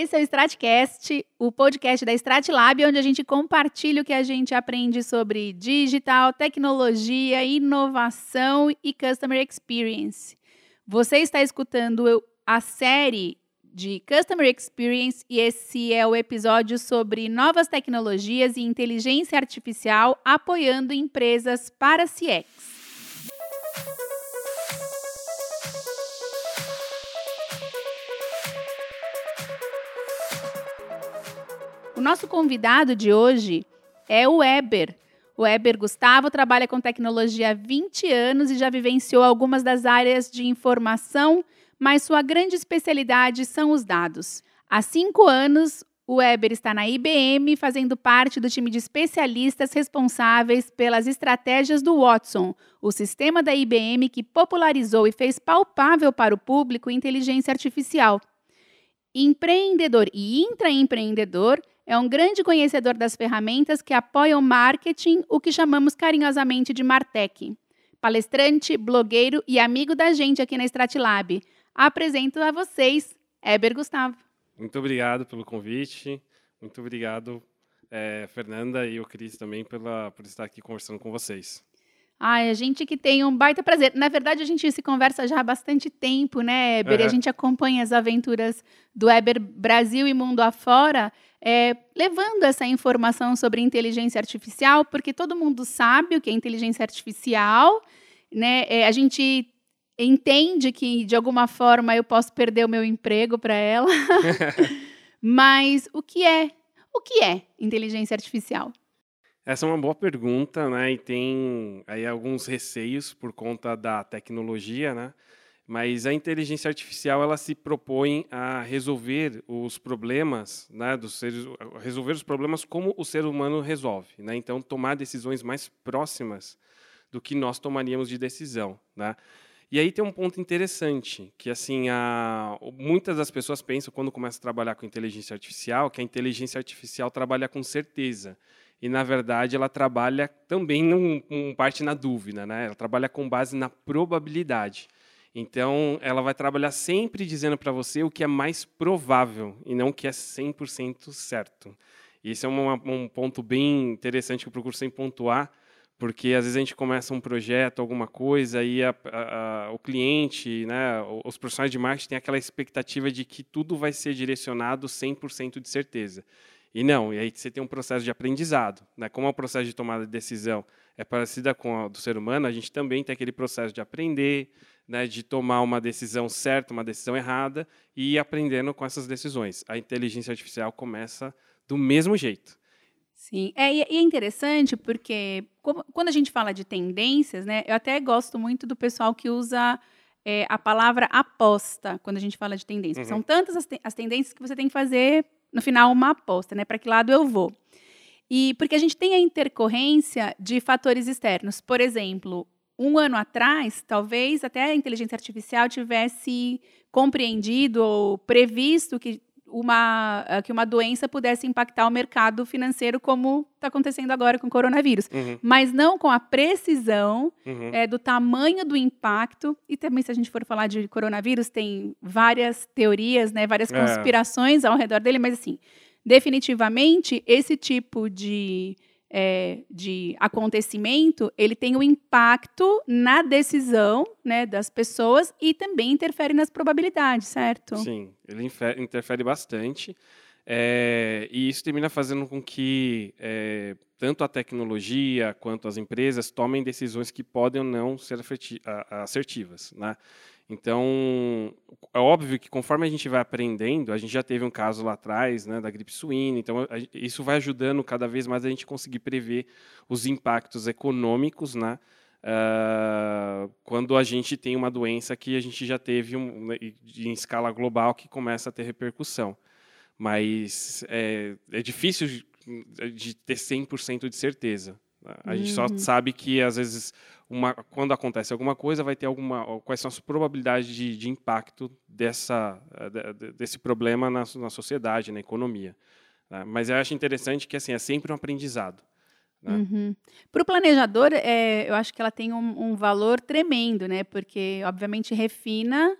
Esse é o Stratcast, o podcast da Stratlab, onde a gente compartilha o que a gente aprende sobre digital, tecnologia, inovação e customer experience. Você está escutando a série de Customer Experience e esse é o episódio sobre novas tecnologias e inteligência artificial apoiando empresas para CX. O nosso convidado de hoje é o Weber. O Weber Gustavo trabalha com tecnologia há 20 anos e já vivenciou algumas das áreas de informação, mas sua grande especialidade são os dados. Há cinco anos, o Weber está na IBM, fazendo parte do time de especialistas responsáveis pelas estratégias do Watson, o sistema da IBM que popularizou e fez palpável para o público inteligência artificial. Empreendedor e intraempreendedor, é um grande conhecedor das ferramentas que apoiam o marketing, o que chamamos carinhosamente de Martech. Palestrante, blogueiro e amigo da gente aqui na Stratlab. Apresento a vocês, Eber Gustavo. Muito obrigado pelo convite. Muito obrigado, é, Fernanda e o Cris também, pela, por estar aqui conversando com vocês. Ai, a gente que tem um baita prazer. Na verdade, a gente se conversa já há bastante tempo, né, Eber? Uhum. E a gente acompanha as aventuras do Eber Brasil e mundo afora é, levando essa informação sobre inteligência artificial, porque todo mundo sabe o que é inteligência artificial, né? É, a gente entende que de alguma forma eu posso perder o meu emprego para ela, mas o que é? O que é inteligência artificial? Essa é uma boa pergunta, né? E tem aí alguns receios por conta da tecnologia, né? Mas a inteligência artificial ela se propõe a resolver os problemas, né, dos seres, resolver os problemas como o ser humano resolve, né? Então tomar decisões mais próximas do que nós tomaríamos de decisão, né? E aí tem um ponto interessante, que assim, a, muitas das pessoas pensam quando começam a trabalhar com inteligência artificial, que a inteligência artificial trabalha com certeza. E na verdade ela trabalha também num, num parte na dúvida, né? Ela trabalha com base na probabilidade. Então, ela vai trabalhar sempre dizendo para você o que é mais provável e não o que é 100% certo. Esse é um, um ponto bem interessante que eu procuro sempre pontuar, porque às vezes a gente começa um projeto, alguma coisa, e a, a, a, o cliente, né, os profissionais de marketing têm aquela expectativa de que tudo vai ser direcionado 100% de certeza. E não, e aí você tem um processo de aprendizado. Né? Como é o processo de tomada de decisão é parecida com o do ser humano, a gente também tem aquele processo de aprender, né, de tomar uma decisão certa, uma decisão errada e ir aprendendo com essas decisões. A inteligência artificial começa do mesmo jeito. Sim, é, e é interessante porque como, quando a gente fala de tendências, né, eu até gosto muito do pessoal que usa é, a palavra aposta quando a gente fala de tendências. Uhum. São tantas as, te, as tendências que você tem que fazer no final uma aposta, né? Para que lado eu vou? E porque a gente tem a intercorrência de fatores externos. Por exemplo, um ano atrás, talvez até a inteligência artificial tivesse compreendido ou previsto que uma, eh, que uma doença pudesse impactar o mercado financeiro, como está acontecendo agora com o coronavírus. Uhum. Mas não com a precisão uhum. é, do tamanho do impacto. E também, se a gente for falar de coronavírus, tem várias teorias, né, várias é. conspirações ao redor dele, mas assim, definitivamente, esse tipo de é, de acontecimento, ele tem um impacto na decisão né, das pessoas e também interfere nas probabilidades, certo? Sim, ele interfere bastante. É, e isso termina fazendo com que é, tanto a tecnologia quanto as empresas tomem decisões que podem ou não ser assertivas. Né? Então, é óbvio que conforme a gente vai aprendendo, a gente já teve um caso lá atrás, né, da gripe suína, então isso vai ajudando cada vez mais a gente conseguir prever os impactos econômicos, né, uh, quando a gente tem uma doença que a gente já teve um, né, em escala global que começa a ter repercussão. Mas é, é difícil de, ter 100% de certeza. A gente só uhum. sabe que, às vezes, uma, quando acontece alguma coisa, vai ter alguma. Quais são as probabilidades de, de impacto dessa, eh, desse problema na, na sociedade, na economia. Né? Mas eu acho interessante que assim, é sempre um aprendizado. Né? Uhum. Para o planejador, é, eu acho que ela tem um, um, valor tremendo, né? Porque, obviamente, refina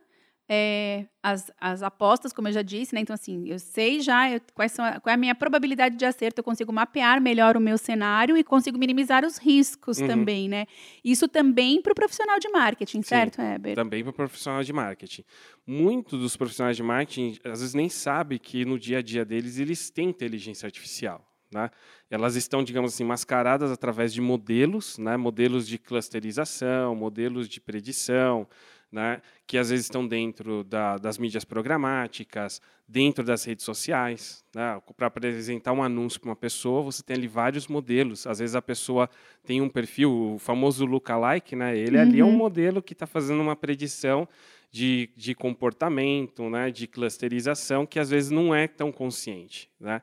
é, as, as apostas, como eu já disse, né? Então, assim, eu sei já eu, quais são a, qual é a minha probabilidade de acerto, eu consigo mapear melhor o meu cenário e consigo minimizar os riscos uhum. também, né? Isso também para o profissional de marketing, Sim, certo, Heber? Também para o profissional de marketing. Muitos dos profissionais de marketing, às vezes, nem sabem que no dia a dia deles eles têm inteligência artificial. Né? Elas estão, digamos assim, mascaradas através de modelos, né? modelos de clusterização, modelos de predição, né, que às vezes estão dentro da, das mídias programáticas, dentro das redes sociais. Né, para apresentar um anúncio para uma pessoa, você tem ali vários modelos. Às vezes a pessoa tem um perfil, o famoso lookalike, né, ele uhum. ali é um modelo que está fazendo uma predição de, de comportamento, né, de clusterização, que às vezes não é tão consciente. Né?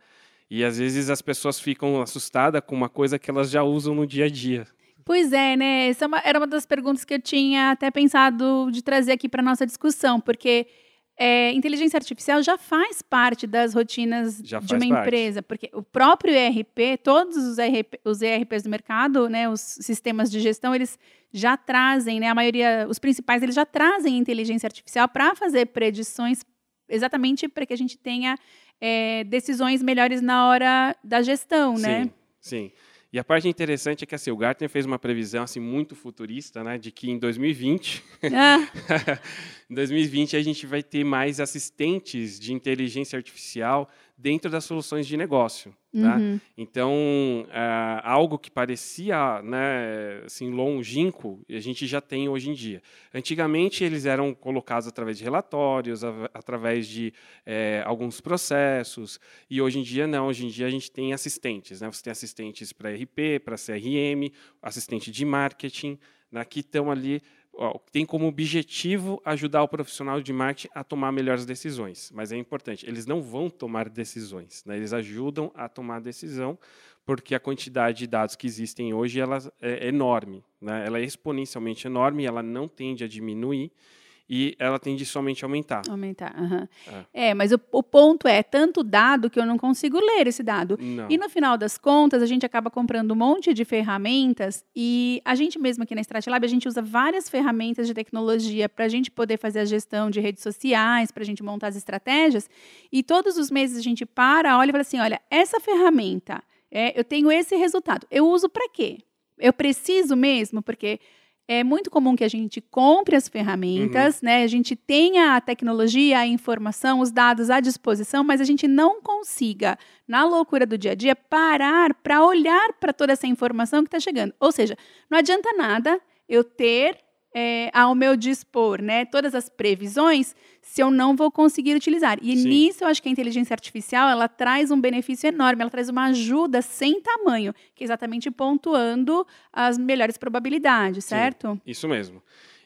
E às vezes as pessoas ficam assustadas com uma coisa que elas já usam no dia a dia. Pois é, né? Essa é era uma das perguntas que eu tinha até pensado de trazer aqui para nossa discussão, porque é, inteligência artificial já faz parte das rotinas de uma parte. empresa, porque o próprio ERP, todos os, ERP, os ERPs do mercado, né, os sistemas de gestão, eles já trazem, né, a maioria, os principais, eles já trazem inteligência artificial para fazer predições exatamente para que a gente tenha é, decisões melhores na hora da gestão, né? Sim, sim. E a parte interessante é que assim, o Gartner fez uma previsão assim, muito futurista, né, de que em 2020, ah. em 2020 a gente vai ter mais assistentes de inteligência artificial dentro das soluções de negócio. Tá? Uhum. Então, é, algo que parecia né, assim, longínquo, a gente já tem hoje em dia. Antigamente, eles eram colocados através de relatórios, a, através de é, alguns processos, e hoje em dia não. Hoje em dia, a gente tem assistentes. Né? Você tem assistentes para RP, para CRM, assistente de marketing, né, que estão ali tem como objetivo ajudar o profissional de marketing a tomar melhores decisões. Mas é importante, eles não vão tomar decisões, né? eles ajudam a tomar decisão, porque a quantidade de dados que existem hoje ela é enorme, né? ela é exponencialmente enorme, ela não tende a diminuir, e ela tende somente a aumentar. Aumentar, uhum. é. é. mas o, o, ponto é tanto dado que eu não consigo ler esse dado. Não. E no final das contas, a gente acaba comprando um monte de ferramentas e a gente mesmo aqui na Stratlab, a gente usa várias ferramentas de tecnologia para a gente poder fazer a gestão de redes sociais, para a gente montar as estratégias. E todos os meses a gente para, olha e fala assim, olha, essa ferramenta, é, eu tenho esse resultado. Eu uso para quê? Eu preciso mesmo? Porque é muito comum que a gente compre as ferramentas, uhum. né? A gente tenha a tecnologia, a informação, os dados à disposição, mas a gente não consiga, na loucura do dia a dia, parar para olhar para toda essa informação que está chegando. Ou seja, não adianta nada eu ter é, ao meu dispor, né, todas as previsões, se eu não vou conseguir utilizar. E Sim. nisso eu acho que a inteligência artificial ela traz um benefício enorme, ela traz uma ajuda sem tamanho, que é exatamente pontuando as melhores probabilidades, certo? Sim, isso mesmo.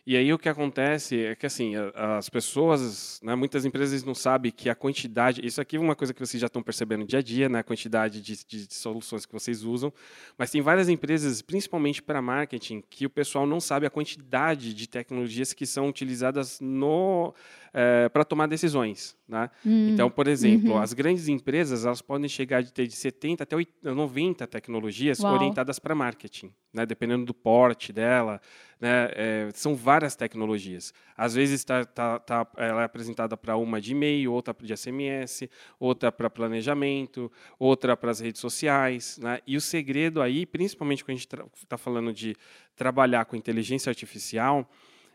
E aí o que acontece é que assim as pessoas, né, muitas empresas não sabem que a quantidade, isso aqui é uma coisa que vocês já estão percebendo dia a dia, né, a quantidade de, de, de soluções que vocês usam, mas tem várias empresas, principalmente para marketing, que o pessoal não sabe a quantidade de tecnologias que são utilizadas no é, para tomar decisões. Né? Hum, então, por exemplo, uhum. as grandes empresas elas podem chegar de ter de 70 até 80, 90 tecnologias Uau. orientadas para marketing, né? dependendo do porte dela. Né? É, são várias tecnologias. Às vezes tá, tá, tá ela é apresentada para uma de e-mail, outra de SMS, outra para planejamento, outra para as redes sociais. Né? E o segredo aí, principalmente quando a gente está falando de trabalhar com inteligência artificial,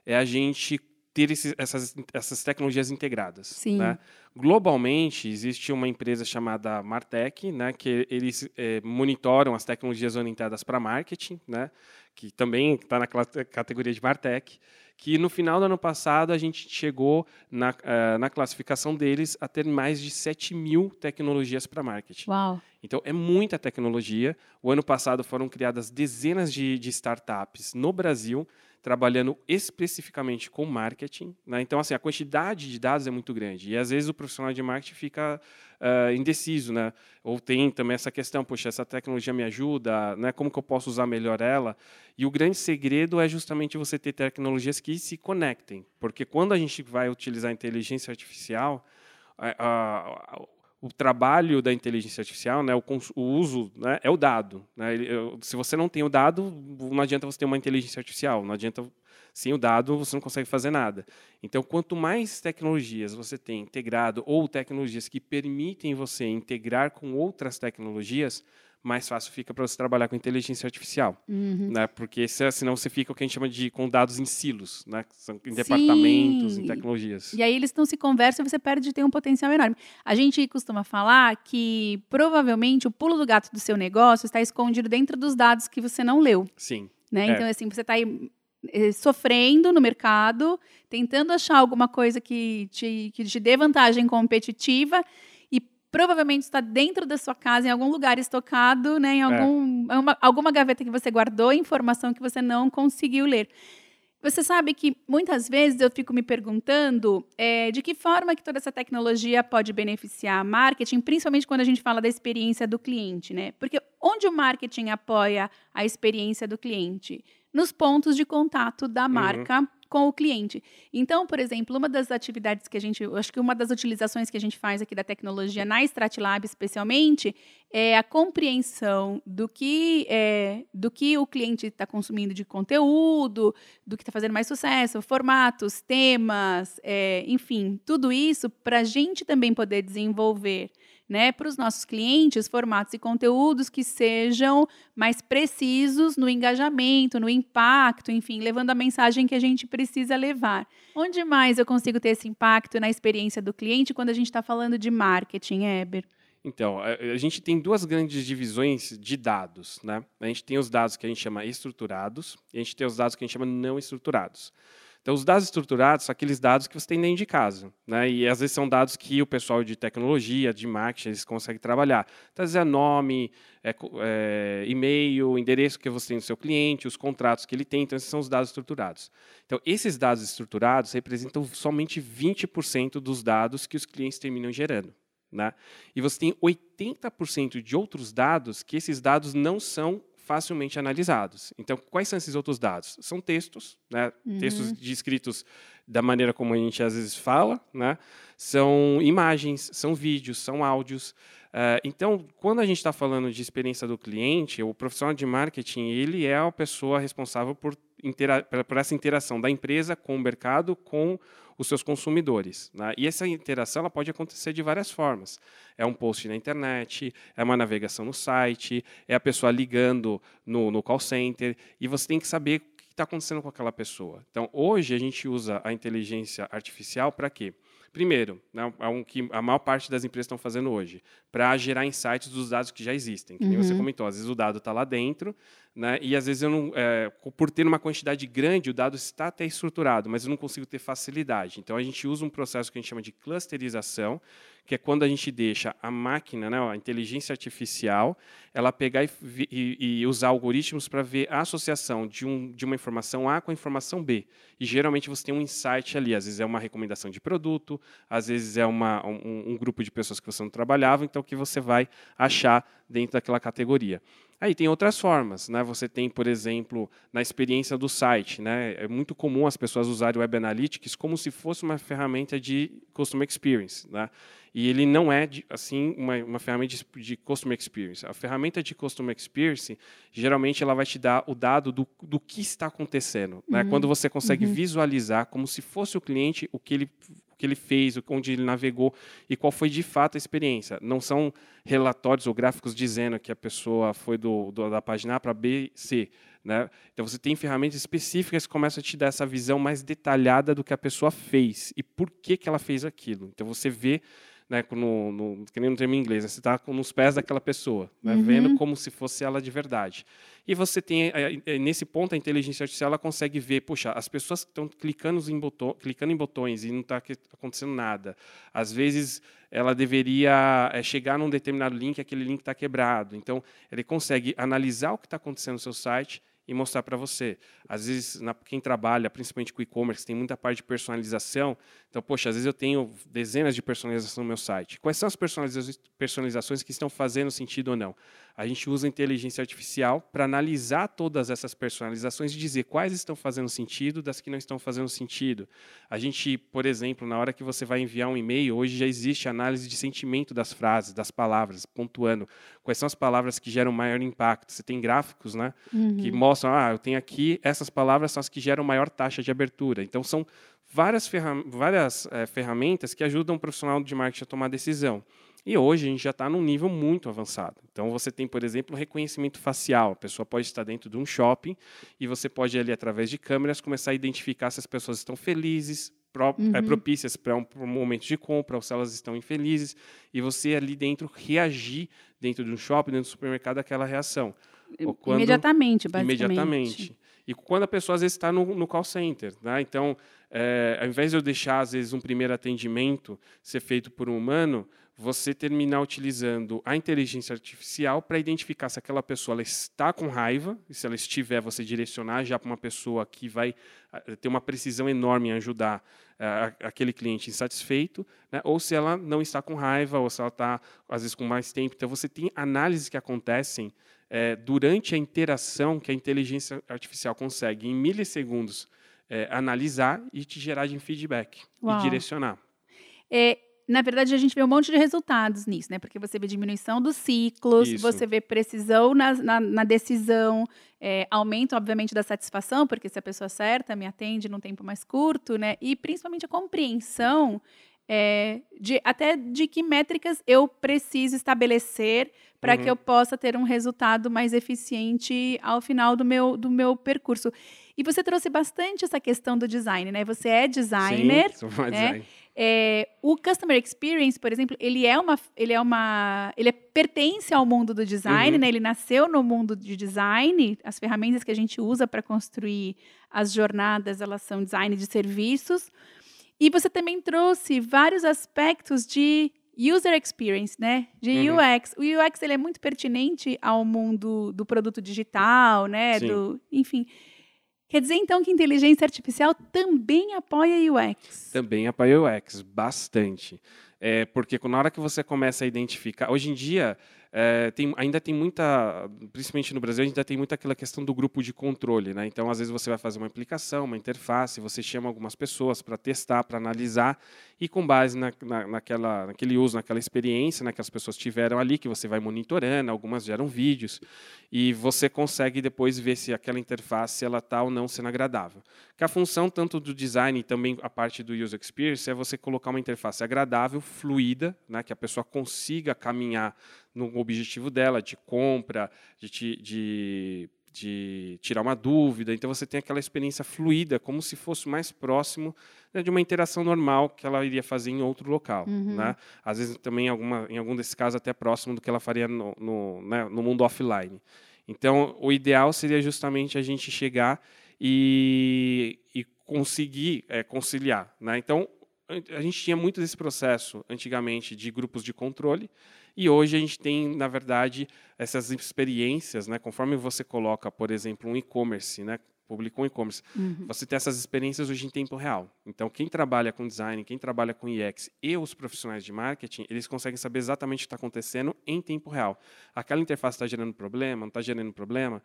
é a gente ter essas, essas tecnologias integradas. Sim. Né? Globalmente, existe uma empresa chamada Martech, né, que eles é, monitoram as tecnologias orientadas para marketing, né, que também está na categoria de Martech, que no final do ano passado a gente chegou na, uh, na classificação deles a ter mais de 7 mil tecnologias para marketing. Uau. Então, é muita tecnologia. O ano passado foram criadas dezenas de, de startups no Brasil trabalhando especificamente com marketing. Né? Então, assim, a quantidade de dados é muito grande. E, às vezes, o profissional de marketing fica uh, indeciso. Né? Ou tem também essa questão, poxa, essa tecnologia me ajuda, né? como que eu posso usar melhor ela? E o grande segredo é justamente você ter tecnologias que se conectem. Porque quando a gente vai utilizar a inteligência artificial, o trabalho da inteligência artificial, né, o, o uso, né, é o dado. Né? Se você não tem o dado, não adianta você ter uma inteligência artificial, não adianta sem o dado você não consegue fazer nada. Então, quanto mais tecnologias você tem integrado ou tecnologias que permitem você integrar com outras tecnologias, mais fácil fica para você trabalhar com inteligência artificial, uhum. né? Porque senão você fica o que a gente chama de com dados em silos, né? São em Sim. departamentos, em tecnologias. E aí eles não se conversam e você perde de ter um potencial enorme. A gente costuma falar que provavelmente o pulo do gato do seu negócio está escondido dentro dos dados que você não leu. Sim. Né? É. Então assim você está aí sofrendo no mercado, tentando achar alguma coisa que te, que te dê vantagem competitiva provavelmente está dentro da sua casa, em algum lugar estocado, né, em é. algum, é. uma, alguma gaveta que você guardou, informação que você não conseguiu ler. Você sabe que muitas vezes eu fico me perguntando é, de que forma que toda essa tecnologia pode beneficiar a marketing, principalmente quando a gente fala da experiência do cliente, né? Porque onde o marketing apoia a experiência do cliente? Nos pontos de contato da uhum. marca uhum com o cliente. Então, por exemplo, uma das atividades que a gente, acho que uma das utilizações que a gente faz aqui da tecnologia na Stratlab, especialmente, é a compreensão do que, é, do que o cliente está consumindo de conteúdo, do que está fazendo mais sucesso, formatos, temas, é, enfim, tudo isso para a gente também poder desenvolver né, para os nossos clientes formatos e conteúdos que sejam mais precisos no engajamento, no impacto, enfim, levando a mensagem que a gente precisa levar. Onde mais eu consigo ter esse impacto na experiência do cliente quando a gente está falando de marketing, Eber? Então, a, gente tem duas grandes divisões de dados. Né? A gente tem os dados que a gente chama estruturados e a gente tem os dados que a gente chama não estruturados. Então, os dados estruturados são aqueles dados que você tem dentro de casa. Né? E às vezes são dados que o pessoal de tecnologia, de marketing, eles conseguem trabalhar. Então, às vezes é nome, é, é, e-mail, endereço que você tem no seu cliente, os contratos que ele tem. Então, esses são os dados estruturados. Então, esses dados estruturados representam somente 20% dos dados que os clientes terminam gerando. Né? E você tem 80% de outros dados que esses dados não são facilmente analisados. Então, quais são esses outros dados? São textos, né? Uhum. textos descritos da maneira como a gente às vezes fala, né? são imagens, são vídeos, são áudios. Uh, então, quando a gente está falando de experiência do cliente, o profissional de marketing ele é a pessoa responsável por, por essa interação da empresa com o mercado, com os seus consumidores. Né? E essa interação ela pode acontecer de várias formas. É um post na internet, é uma navegação no site, é a pessoa ligando no, no call center, e você tem que saber o que está acontecendo com aquela pessoa. Então, hoje a gente usa a inteligência artificial para quê? Primeiro, né, é um que a maior parte das empresas estão fazendo hoje, para gerar insights dos dados que já existem. Que uhum. você comentou, às vezes o dado está lá dentro, né, e às vezes eu não, é, por ter uma quantidade grande, o dado está até estruturado, mas eu não consigo ter facilidade. Então a gente usa um processo que a gente chama de clusterização, que é quando a gente deixa a máquina, né, a inteligência artificial, ela pegar e, e, e usar algoritmos para ver a associação de, um, de uma informação A com a informação B. E geralmente você tem um insight ali, às vezes é uma recomendação de produto, às vezes é uma, um, um grupo de pessoas que você não trabalhava, então que você vai achar dentro daquela categoria. Aí tem outras formas, né? Você tem, por exemplo, na experiência do site, né? É muito comum as pessoas usarem o Web Analytics como se fosse uma ferramenta de Customer Experience, né? E ele não é, assim, uma, uma ferramenta de, de, Customer Experience. A ferramenta de Customer Experience, geralmente, ela vai te dar o dado do, do que está acontecendo. Né? Uhum. Quando você consegue uhum. visualizar, como se fosse o cliente, o que ele que ele fez, onde ele navegou e qual foi de fato a experiência. Não são relatórios ou gráficos dizendo que a pessoa foi do, do da página A para B, C. Né? Então você tem ferramentas específicas que começam a te dar essa visão mais detalhada do que a pessoa fez e por que, que ela fez aquilo. Então você vê né, no, no, que nem no termo em inglês, né, você está nos pés daquela pessoa, né, uhum. vendo como se fosse ela de verdade. E você tem, é, é, nesse ponto, a inteligência artificial ela consegue ver, puxa, as pessoas estão clicando em, botão, clicando em botões e não está acontecendo nada. Às vezes, ela deveria é, chegar num determinado link, aquele link está quebrado. Então, ele consegue analisar o que está acontecendo no seu site e mostrar para você. Às vezes, na, quem trabalha, principalmente com e-commerce, tem muita parte de personalização. Então, poxa, às vezes eu tenho dezenas de personalização no meu site. Quais são as personalizações que estão fazendo sentido ou não? A gente usa inteligência artificial para analisar todas essas personalizações e dizer quais estão fazendo sentido das que não estão fazendo sentido. A gente, por exemplo, na hora que você vai enviar um e-mail, hoje já existe análise de sentimento das frases, das palavras, pontuando quais são as palavras que geram maior impacto. Você tem gráficos, né, uhum. que mostram, ah, eu tenho aqui essas palavras são as que geram maior taxa de abertura. Então são várias, ferram várias é, ferramentas que ajudam o profissional de marketing a tomar decisão. E hoje a gente já está num nível muito avançado. Então você tem, por exemplo, reconhecimento facial. A pessoa pode estar dentro de um shopping e você pode ali através de câmeras começar a identificar se as pessoas estão felizes, pro, uhum. é, propícias para um, um, momento de compra ou se elas estão infelizes e você ali dentro reagir dentro de um shopping, dentro do supermercado, aquela reação. Quando, imediatamente, basicamente. Imediatamente. E quando a pessoa às vezes está no, no, call center, né? então, é, ao invés de eu deixar às vezes um primeiro atendimento ser feito por um humano, você terminar utilizando a inteligência artificial para identificar se aquela pessoa está com raiva, e se ela estiver, você direcionar já para uma pessoa que vai eh, ter uma precisão enorme em ajudar uh, aquele cliente insatisfeito, né? ou se ela não está com raiva, ou se ela está, às vezes, com mais tempo. Então, você tem análises que acontecem é, durante a interação que a inteligência artificial consegue, em milissegundos, é, analisar e te gerar de feedback Uau. e direcionar. É, na verdade, a gente vê um monte de resultados nisso, né? Porque você vê diminuição dos ciclos, Isso. você vê precisão na, na, na decisão, é, aumento, obviamente, da satisfação, porque se a pessoa certa me atende num tempo mais curto, né? E principalmente a compreensão é, de, até de que métricas eu preciso estabelecer para uhum. que eu possa ter um resultado mais eficiente ao final do meu, do meu percurso. E você trouxe bastante essa questão do design, né? Você é designer. Sim, sou né? designer. É, o customer experience, por exemplo, ele é uma, ele é uma, ele é, pertence ao mundo do design, uhum. né? Ele nasceu no mundo de design. As ferramentas que a gente usa para construir as jornadas, elas são design de serviços. E você também trouxe vários aspectos de user experience, né? De uhum. UX. O UX ele é muito pertinente ao mundo do produto digital, né? Sim. Do, enfim. Quer dizer, então, que inteligência artificial também apoia UX? Também apoia UX, bastante. É, porque na hora que você começa a identificar... Hoje em dia, é, tem, ainda tem muita, principalmente no Brasil, ainda tem muita aquela questão do grupo de controle. Né? Então, às vezes, você vai fazer uma aplicação, uma interface, você chama algumas pessoas para testar, para analisar, e com base na, na, naquela, naquele uso, naquela experiência né, que as pessoas tiveram ali, que você vai monitorando, algumas geram vídeos, e você consegue depois ver se aquela interface ela está ou não sendo agradável. Que a função tanto do design e também a parte do user experience é você colocar uma interface agradável, fluida, né, que a pessoa consiga caminhar no objetivo dela, de compra, de, de, de tirar uma dúvida. Então, você tem aquela experiência fluida, como se fosse mais próximo né, de uma interação normal que ela iria fazer em outro local. Uhum. Né? Às vezes, também, em, alguma, em algum desses casos, até próximo do que ela faria no, no, né, no mundo offline. Então, o ideal seria justamente a gente chegar e, e conseguir é, conciliar. Né? Então, a gente tinha muito desse processo antigamente de grupos de controle, e hoje a gente tem, na verdade, essas experiências, né? Conforme você coloca, por exemplo, um e-commerce, né? Publicou um e-commerce. Uhum. Você tem essas experiências hoje em tempo real. Então, quem trabalha com design, quem trabalha com UX e os profissionais de marketing, eles conseguem saber exatamente o que está acontecendo em tempo real. Aquela interface está gerando problema, não está gerando problema.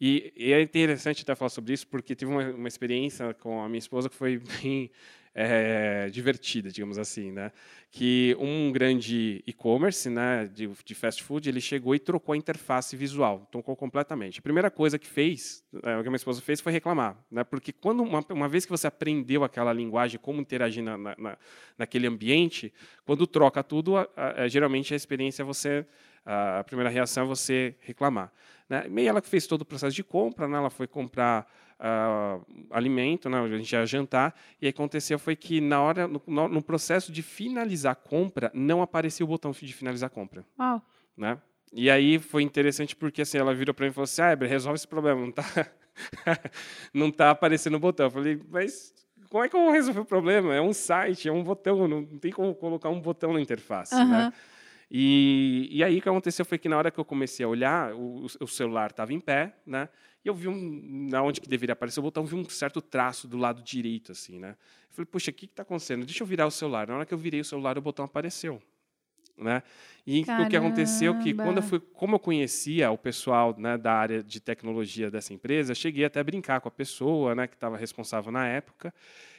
E, e, é interessante até falar sobre isso, porque tive uma, uma experiência com a minha esposa que foi bem é, divertida, digamos assim, né? Que um grande e-commerce, né, de, de, fast food, ele chegou e trocou a interface visual, trocou completamente. A primeira coisa que fez, é, o que a minha esposa fez, foi reclamar, né? Porque quando uma, uma vez que você aprendeu aquela linguagem, como interagir na, na, naquele ambiente, quando troca tudo, a, a, geralmente a experiência é você a primeira reação é você reclamar. Né? E ela fez todo o processo de compra, né? ela foi comprar uh, alimento, né, a gente ia jantar, e aconteceu foi que na hora, no, no, processo de finalizar a compra, não apareceu o botão de finalizar a compra. Wow. Né? E aí foi interessante porque assim, ela virou para mim e falou assim, ah, resolve esse problema, não está não tá aparecendo o botão. Eu falei, mas como é que eu vou resolver o problema? É um site, é um botão, não tem como colocar um botão na interface, uhum. né? E, e aí o que aconteceu foi que na hora que eu comecei a olhar, o, o celular estava em pé, né? E eu vi um, na onde que deveria aparecer o botão, vi um certo traço do lado direito, assim, né? Eu falei, puxa, o que está acontecendo? Deixa eu virar o celular. Na hora que eu virei o celular, o botão apareceu. né? E Caramba. o que aconteceu é que quando eu fui, como eu conhecia o pessoal né, da área de tecnologia dessa empresa, cheguei até a brincar com a pessoa, né, que estava responsável na época.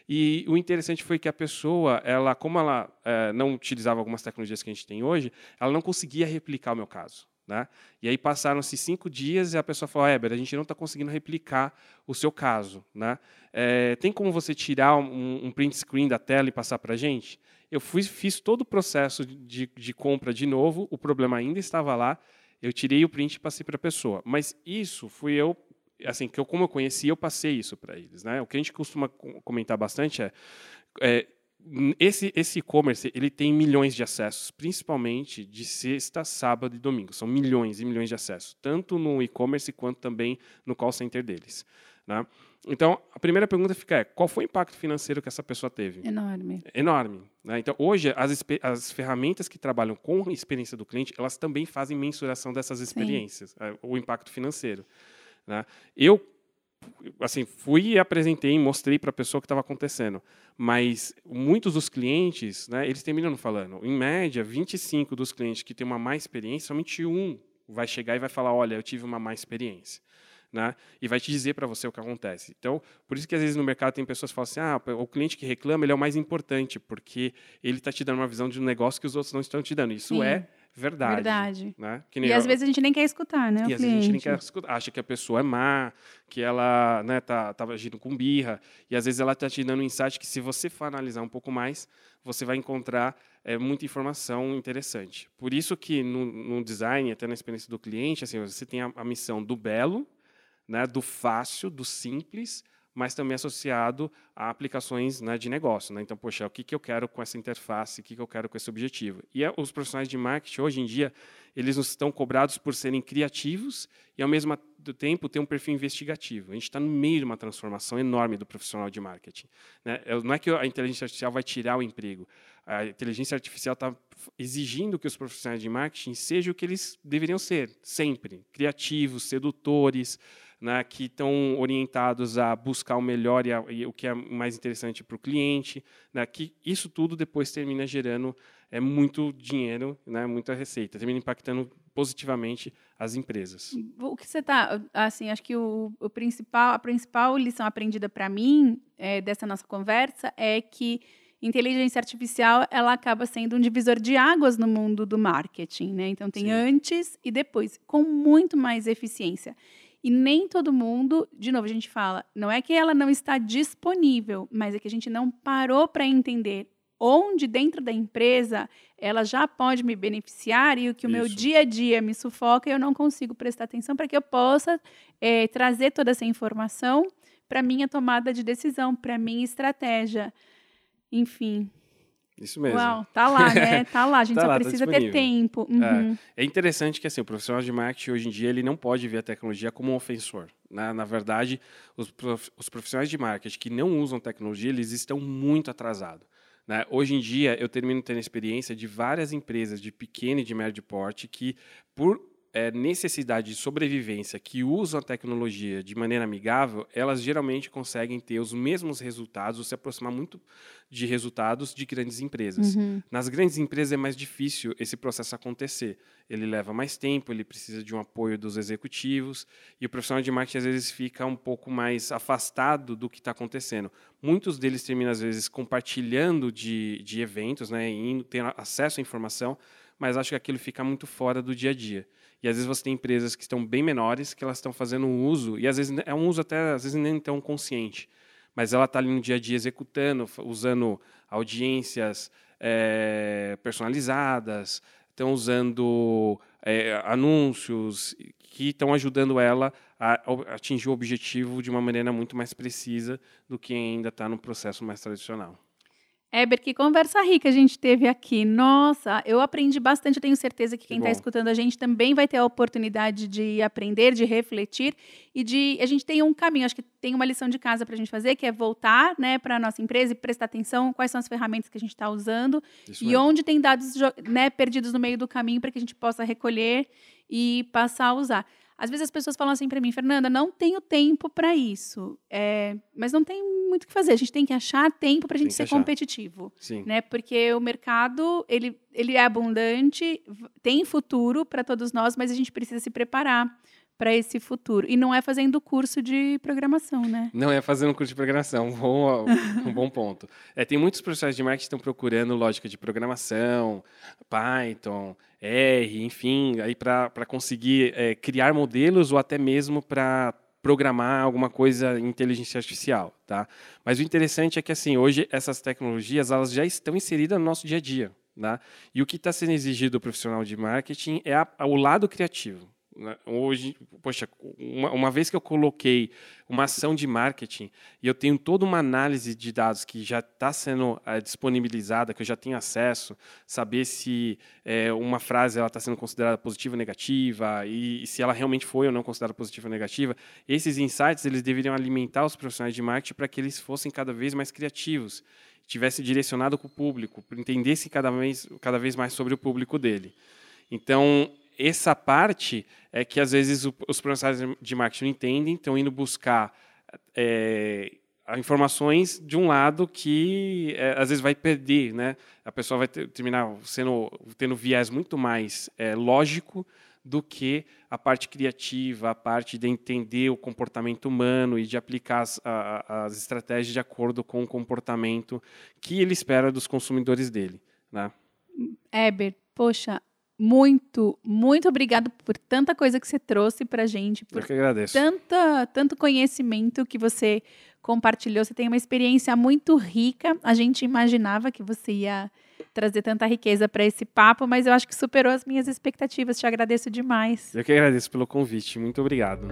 E o interessante foi que a pessoa, ela, como ela é, não utilizava algumas tecnologias que a gente tem hoje, ela não conseguia replicar o meu caso. Né? E aí passaram-se cinco dias e a pessoa falou: Éber, a gente não está conseguindo replicar o seu caso. Né? É, tem como você tirar um, um, print screen da tela e passar para a gente? Eu fui, fiz todo o processo de, de compra de novo, o problema ainda estava lá, eu tirei o print e passei para a pessoa. Mas isso fui eu, assim, que eu, como eu conheci, eu passei isso para eles. Né? O que a gente costuma comentar bastante é, é esse esse e-commerce ele tem milhões de acessos, principalmente de sexta, sábado e domingo. São milhões e milhões de acessos, tanto no e-commerce quanto também no call center deles. Né? Então, a primeira pergunta fica é, qual foi o impacto financeiro que essa pessoa teve? Enorme. Enorme. Né? Então, hoje, as, as ferramentas que trabalham com a experiência do cliente, elas também fazem mensuração dessas experiências, é, o impacto financeiro. Né? Eu, assim, fui e apresentei, mostrei para a pessoa o que estava acontecendo. Mas muitos dos clientes, né, eles terminam falando, em média, 25 dos clientes que têm uma má experiência, somente um vai chegar e vai falar, olha, eu tive uma má experiência né? E vai te dizer para você o que acontece. Então, por isso que às vezes no mercado tem pessoas que falam assim: ah, o cliente que reclama ele é o mais importante, porque ele está te dando uma visão de um negócio que os outros não estão te dando. Isso Sim. é verdade. Verdade. Né? e eu, às vezes a gente nem quer escutar, né? E às vezes a gente nem quer escutar. Acha que a pessoa é má, que ela né, tá, tá agindo com birra. E às vezes ela está te dando um insight que, se você for analisar um pouco mais, você vai encontrar é, muita informação interessante. Por isso que no, no design, até na experiência do cliente, assim, você tem a, a missão do belo, né, do fácil, do simples, mas também associado a aplicações né, de negócio. Né? Então, poxa, o que, que eu quero com essa interface, o que, que eu quero com esse objetivo? E é, os profissionais de marketing, hoje em dia, eles nos estão cobrados por serem criativos e, ao mesmo tempo, ter um perfil investigativo. A gente está no meio de uma transformação enorme do profissional de marketing. Né? Não é que a inteligência artificial vai tirar o emprego. A inteligência artificial está exigindo que os profissionais de marketing sejam o que eles deveriam ser, sempre. Criativos, sedutores, né, que estão orientados a buscar o melhor e, a, e o que é mais interessante para o cliente, né, que isso tudo depois termina gerando é muito dinheiro, né, muita receita, termina impactando positivamente as empresas. O que você está, assim, acho que o, o, principal, a principal lição aprendida para mim é, dessa nossa conversa é que inteligência artificial ela acaba sendo um divisor de águas no mundo do marketing, né? Então tem Sim. antes e depois, com muito mais eficiência. E nem todo mundo, de novo, a gente fala, não é que ela não está disponível, mas é que a gente não parou para entender onde dentro da empresa ela já pode me beneficiar e o que Isso. o meu dia a dia me sufoca e eu não consigo prestar atenção para que eu possa é, trazer toda essa informação para minha tomada de decisão, para minha estratégia. Enfim, isso mesmo. Uau, tá lá, né? Tá lá, a gente tá só lá, tá precisa tá ter tempo. Uhum. É. é. interessante que assim, o profissional de marketing hoje em dia ele não pode ver a tecnologia como um ofensor. Né? Na verdade, os, os profissionais de marketing que não usam tecnologia, eles estão muito atrasados. Né? Hoje em dia, eu termino tendo experiência de várias empresas de pequeno e de médio porte que, por é, necessidade de sobrevivência que usam a tecnologia de maneira amigável, elas geralmente conseguem ter os mesmos resultados, ou se aproximar muito de resultados de grandes empresas. Uhum. Nas grandes empresas é mais difícil esse processo acontecer. Ele leva mais tempo, ele precisa de um apoio dos executivos, e o profissional de marketing às vezes fica um pouco mais afastado do que está acontecendo. Muitos deles terminam, às vezes, compartilhando de, de eventos, né, e tendo acesso à informação, mas acho que aquilo fica muito fora do dia a dia. E às vezes você tem empresas que estão bem menores, que elas estão fazendo um uso, e às vezes é um uso até, às vezes nem tão consciente, mas ela está ali no dia a dia executando, usando audiências é, personalizadas, estão usando é, anúncios que estão ajudando ela a atingir o objetivo de uma maneira muito mais precisa do que ainda está no processo mais tradicional. Éber, que conversa rica a gente teve aqui. Nossa, eu aprendi bastante. Eu tenho certeza que quem está escutando a gente também vai ter a oportunidade de aprender, de refletir e de. A gente tem um caminho, acho que tem uma lição de casa para a gente fazer, que é voltar né, para a nossa empresa e prestar atenção quais são as ferramentas que a gente está usando Isso e mesmo. onde tem dados né, perdidos no meio do caminho para que a gente possa recolher e passar a usar. Às vezes as pessoas falam assim para mim, Fernanda, não tenho tempo para isso. É, mas não tem muito o que fazer. A gente tem que achar tempo para a gente ser achar. competitivo. Sim. Né? Porque o mercado ele, ele é abundante, tem futuro para todos nós, mas a gente precisa se preparar para esse futuro. E não é fazendo curso de programação, né? Não é fazendo curso de programação, um bom, um bom ponto. É, tem muitos profissionais de marketing que estão procurando lógica de programação, Python, R, enfim, aí para conseguir é, criar modelos ou até mesmo para programar alguma coisa em inteligência artificial, tá? Mas o interessante é que assim hoje essas tecnologias elas já estão inseridas no nosso dia a dia, tá? E o que está sendo exigido do profissional de marketing é a, o lado criativo. Né? Hoje, poxa, uma, uma, vez que eu coloquei uma ação de marketing e eu tenho toda uma análise de dados que já está sendo é, disponibilizada, que eu já tenho acesso, saber se é, uma frase ela está sendo considerada positiva ou negativa e, e, se ela realmente foi ou não considerada positiva ou negativa, esses insights eles deveriam alimentar os profissionais de marketing para que eles fossem cada vez mais criativos, tivesse direcionado com o público, entendesse cada vez, cada vez mais sobre o público dele. Então, essa parte é que às vezes os profissionais de marketing não entendem, estão indo buscar é, informações de um lado que é, às vezes vai perder, né? A pessoa vai ter, terminar sendo tendo viés muito mais é, lógico do que a parte criativa, a parte de entender o comportamento humano e de aplicar as, a, as estratégias de acordo com o comportamento que ele espera dos consumidores dele, né? Heber, poxa, muito, muito obrigado por tanta coisa que você trouxe para gente, por Eu que agradeço. Tanta, tanto conhecimento que você compartilhou. Você tem uma experiência muito rica. A gente imaginava que você ia trazer tanta riqueza para esse papo, mas eu acho que superou as minhas expectativas. Te agradeço demais. Eu que agradeço pelo convite. Muito obrigado.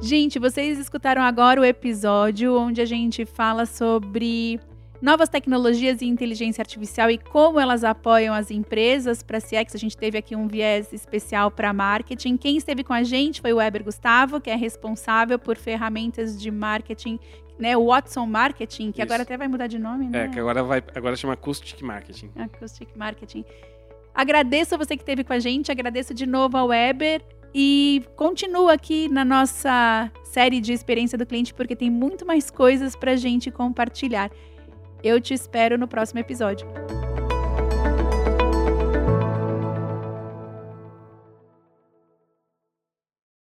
Gente, vocês escutaram agora o episódio onde a gente fala sobre novas tecnologias e inteligência artificial e como elas apoiam as empresas para CX. A gente teve aqui um viés especial para marketing. Quem esteve com a gente foi o Weber Gustavo, que é responsável por ferramentas de marketing, né, o Watson Marketing, que Isso. agora até vai mudar de nome, né? É, que agora vai, agora chama Acoustic Marketing. Acoustic Marketing. Agradeço a você que esteve com a gente, agradeço de novo ao Weber e continua aqui na nossa série de experiência do cliente porque tem muito mais coisas para a gente compartilhar. Eu te espero no próximo episódio.